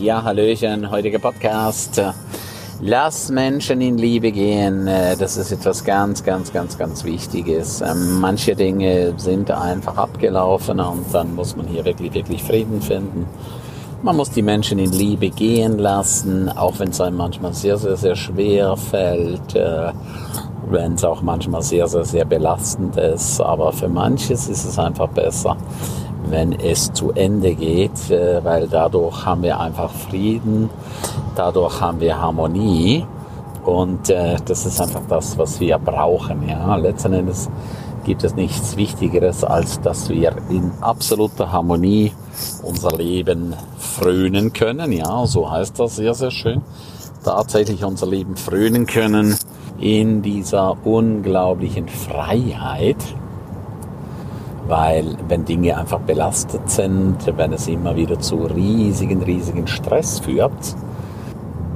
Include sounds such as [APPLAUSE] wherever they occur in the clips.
Ja, Hallöchen, heutiger Podcast. Lass Menschen in Liebe gehen. Das ist etwas ganz, ganz, ganz, ganz Wichtiges. Ähm, manche Dinge sind einfach abgelaufen und dann muss man hier wirklich, wirklich Frieden finden. Man muss die Menschen in Liebe gehen lassen, auch wenn es einem manchmal sehr, sehr, sehr schwer fällt, äh, wenn es auch manchmal sehr, sehr, sehr belastend ist. Aber für manches ist es einfach besser, wenn es zu Ende geht, äh, weil dadurch haben wir einfach Frieden, dadurch haben wir Harmonie und äh, das ist einfach das, was wir brauchen. Ja, letzten Endes gibt es nichts Wichtigeres, als dass wir in absoluter Harmonie unser Leben frönen können. Ja, so heißt das sehr, sehr schön. Tatsächlich unser Leben frönen können in dieser unglaublichen Freiheit weil wenn Dinge einfach belastet sind, wenn es immer wieder zu riesigen, riesigen Stress führt,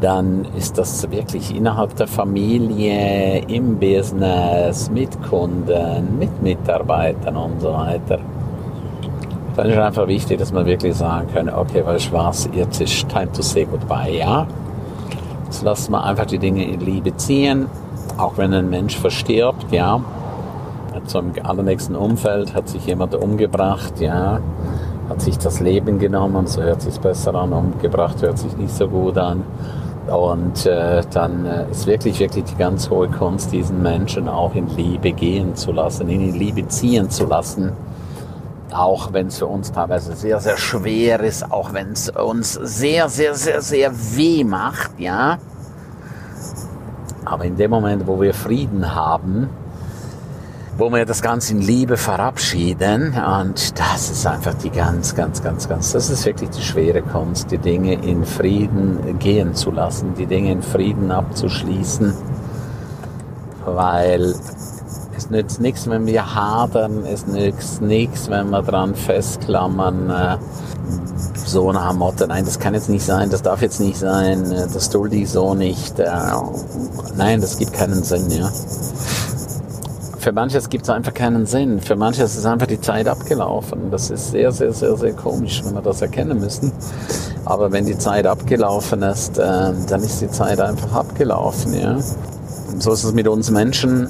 dann ist das wirklich innerhalb der Familie, im Business, mit Kunden, mit Mitarbeitern und so weiter. Dann ist einfach wichtig, dass man wirklich sagen kann, okay, weißt du was, jetzt ist time to say goodbye, ja. Jetzt lassen wir einfach die Dinge in Liebe ziehen, auch wenn ein Mensch verstirbt, ja zum allernächsten Umfeld hat sich jemand umgebracht, ja, hat sich das Leben genommen, so hört sich besser an, umgebracht hört sich nicht so gut an. Und äh, dann äh, ist wirklich, wirklich die ganz hohe Kunst, diesen Menschen auch in Liebe gehen zu lassen, ihn in Liebe ziehen zu lassen. Auch wenn es für uns teilweise sehr, sehr schwer ist, auch wenn es uns sehr, sehr, sehr, sehr weh macht, ja. Aber in dem Moment, wo wir Frieden haben, wo wir das Ganze in Liebe verabschieden. Und das ist einfach die ganz, ganz, ganz, ganz, das ist wirklich die schwere Kunst, die Dinge in Frieden gehen zu lassen, die Dinge in Frieden abzuschließen. Weil es nützt nichts, wenn wir hadern, es nützt nichts, wenn wir dran festklammern, äh, so dem Motto, nein, das kann jetzt nicht sein, das darf jetzt nicht sein, äh, das tut die so nicht. Äh, nein, das gibt keinen Sinn, ja. Für manches gibt es einfach keinen Sinn. Für manches ist einfach die Zeit abgelaufen. Das ist sehr, sehr, sehr, sehr komisch, wenn wir das erkennen müssen. Aber wenn die Zeit abgelaufen ist, äh, dann ist die Zeit einfach abgelaufen. Ja? So ist es mit uns Menschen.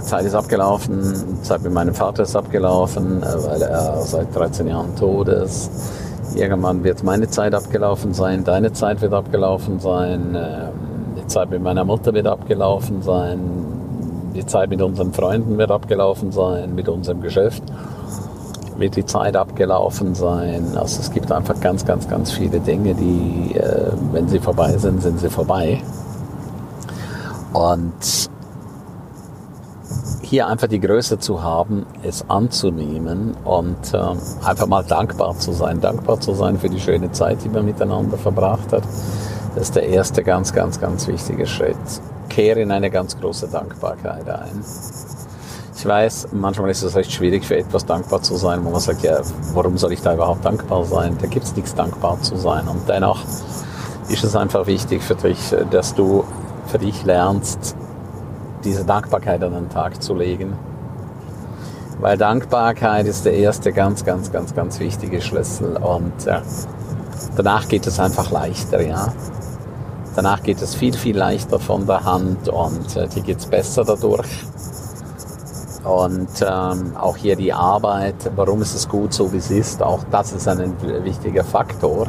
Die Zeit ist abgelaufen, Zeit mit meinem Vater ist abgelaufen, äh, weil er seit 13 Jahren tot ist. Irgendwann wird meine Zeit abgelaufen sein, deine Zeit wird abgelaufen sein, ähm, die Zeit mit meiner Mutter wird abgelaufen sein, die Zeit mit unseren Freunden wird abgelaufen sein, mit unserem Geschäft wird die Zeit abgelaufen sein. Also es gibt einfach ganz, ganz, ganz viele Dinge, die, äh, wenn sie vorbei sind, sind sie vorbei. Und hier einfach die Größe zu haben, es anzunehmen und äh, einfach mal dankbar zu sein. Dankbar zu sein für die schöne Zeit, die man miteinander verbracht hat. Das ist der erste ganz, ganz, ganz wichtige Schritt kehre in eine ganz große Dankbarkeit ein. Ich weiß, manchmal ist es recht schwierig für etwas dankbar zu sein, wo man sagt, ja, warum soll ich da überhaupt dankbar sein? Da gibt es nichts dankbar zu sein. Und dennoch ist es einfach wichtig für dich, dass du für dich lernst, diese Dankbarkeit an den Tag zu legen. Weil Dankbarkeit ist der erste ganz, ganz, ganz, ganz wichtige Schlüssel. Und ja, danach geht es einfach leichter, ja. Danach geht es viel, viel leichter von der Hand und äh, dir geht es besser dadurch. Und ähm, auch hier die Arbeit, warum ist es gut so, wie es ist, auch das ist ein wichtiger Faktor,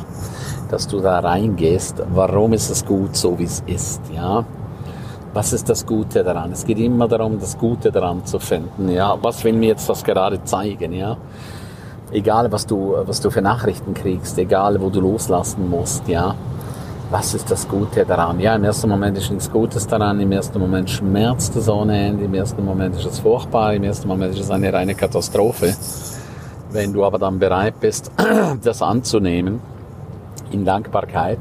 dass du da reingehst. Warum ist es gut so, wie es ist, ja? Was ist das Gute daran? Es geht immer darum, das Gute daran zu finden, ja? Was will mir jetzt das gerade zeigen, ja? Egal, was du, was du für Nachrichten kriegst, egal, wo du loslassen musst, ja? Was ist das Gute daran? Ja, im ersten Moment ist nichts Gutes daran, im ersten Moment schmerzt es ohne Ende, im ersten Moment ist es furchtbar, im ersten Moment ist es eine reine Katastrophe. Wenn du aber dann bereit bist, [CLEARS THROAT] das anzunehmen, in Dankbarkeit,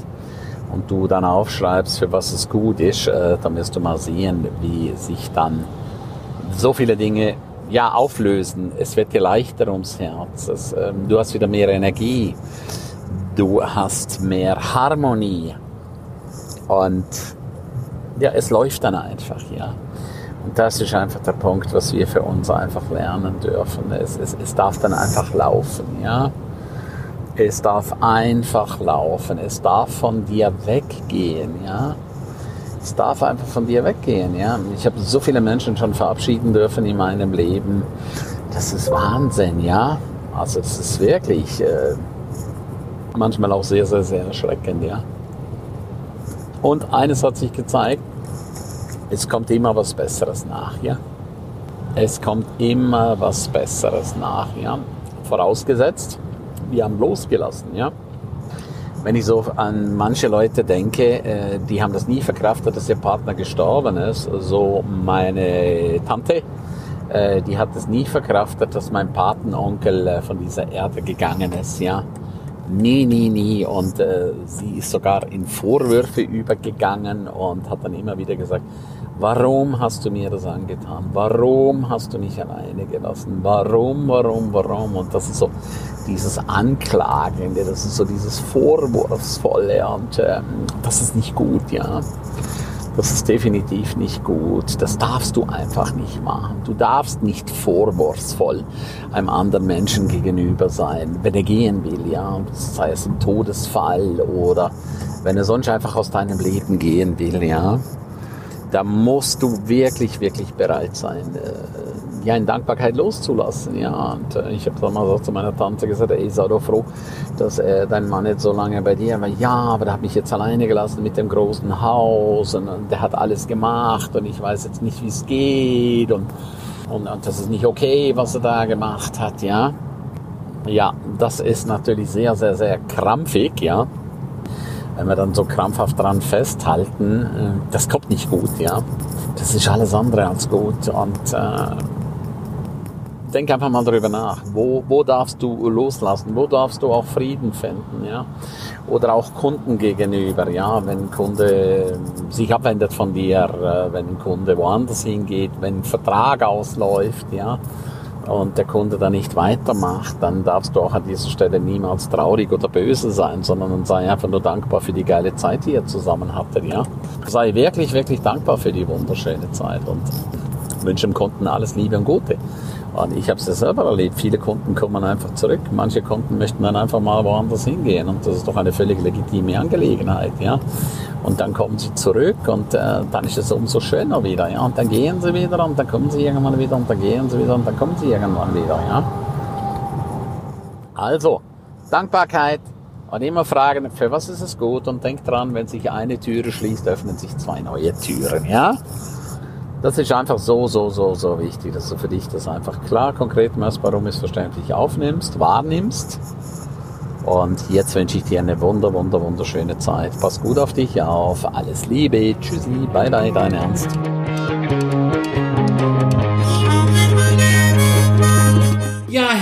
und du dann aufschreibst, für was es gut ist, äh, dann wirst du mal sehen, wie sich dann so viele Dinge ja auflösen. Es wird dir leichter ums Herz. Es, ähm, du hast wieder mehr Energie du hast mehr Harmonie und ja, es läuft dann einfach, ja. Und das ist einfach der Punkt, was wir für uns einfach lernen dürfen. Es, es, es darf dann einfach laufen, ja. Es darf einfach laufen. Es darf von dir weggehen, ja. Es darf einfach von dir weggehen, ja. Ich habe so viele Menschen schon verabschieden dürfen in meinem Leben. Das ist Wahnsinn, ja. Also es ist wirklich äh, manchmal auch sehr, sehr, sehr erschreckend, ja. Und eines hat sich gezeigt, es kommt immer was Besseres nach, ja. Es kommt immer was Besseres nach, ja. Vorausgesetzt, wir haben losgelassen, ja. Wenn ich so an manche Leute denke, äh, die haben das nie verkraftet, dass ihr Partner gestorben ist. So meine Tante, äh, die hat es nie verkraftet, dass mein Patenonkel äh, von dieser Erde gegangen ist, ja. Nie, nie, nie. Und äh, sie ist sogar in Vorwürfe übergegangen und hat dann immer wieder gesagt, warum hast du mir das angetan? Warum hast du mich alleine gelassen? Warum, warum, warum? Und das ist so dieses Anklagende, das ist so dieses Vorwurfsvolle und ähm, das ist nicht gut, ja. Das ist definitiv nicht gut. Das darfst du einfach nicht machen. Du darfst nicht vorwurfsvoll einem anderen Menschen gegenüber sein, wenn er gehen will, ja. Sei es ein Todesfall oder wenn er sonst einfach aus deinem Leben gehen will, ja. Da musst du wirklich, wirklich bereit sein, äh, ja, in Dankbarkeit loszulassen. Ja, und äh, ich habe damals auch zu meiner Tante gesagt, ey, sei doch froh, dass äh, dein Mann jetzt so lange bei dir war. Ja, aber der hat mich jetzt alleine gelassen mit dem großen Haus und, und der hat alles gemacht und ich weiß jetzt nicht, wie es geht und, und, und das ist nicht okay, was er da gemacht hat, ja. Ja, das ist natürlich sehr, sehr, sehr krampfig, ja. Wenn wir dann so krampfhaft dran festhalten, äh, das kommt nicht gut, ja. Das ist alles andere als gut und äh, denk einfach mal darüber nach. Wo, wo darfst du loslassen? Wo darfst du auch Frieden finden? Ja? Oder auch Kunden gegenüber. Ja? Wenn ein Kunde sich abwendet von dir, äh, wenn ein Kunde woanders hingeht, wenn ein Vertrag ausläuft, ja, und der Kunde da nicht weitermacht, dann darfst du auch an dieser Stelle niemals traurig oder böse sein, sondern sei einfach nur dankbar für die geile Zeit, die ihr zusammen hattet, ja. Sei wirklich, wirklich dankbar für die wunderschöne Zeit und wünsche dem Kunden alles Liebe und Gute. Und ich habe es ja selber erlebt. Viele Kunden kommen einfach zurück. Manche Kunden möchten dann einfach mal woanders hingehen. Und das ist doch eine völlig legitime Angelegenheit. Ja? Und dann kommen sie zurück und äh, dann ist es umso schöner wieder. Ja? Und dann gehen sie wieder und dann kommen sie irgendwann wieder und dann gehen sie wieder und dann kommen sie irgendwann wieder. Ja? Also, Dankbarkeit und immer fragen, für was ist es gut und denk dran, wenn sich eine Türe schließt, öffnen sich zwei neue Türen. Ja? Das ist einfach so, so, so, so wichtig, dass du für dich das einfach klar, konkret, messbar, unmissverständlich aufnimmst, wahrnimmst. Und jetzt wünsche ich dir eine wunder, wunder, wunderschöne Zeit. Pass gut auf dich auf. Alles Liebe. Tschüssi. Bye, bye, dein Ernst.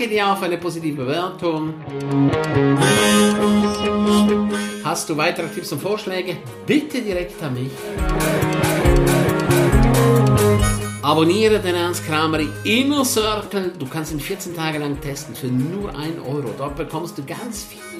Danke dir für eine positive Bewertung. Hast du weitere Tipps und Vorschläge? Bitte direkt an mich. Abonniere den Ernst Kramer Inner Circle. Du kannst ihn 14 Tage lang testen für nur 1 Euro. Dort bekommst du ganz viel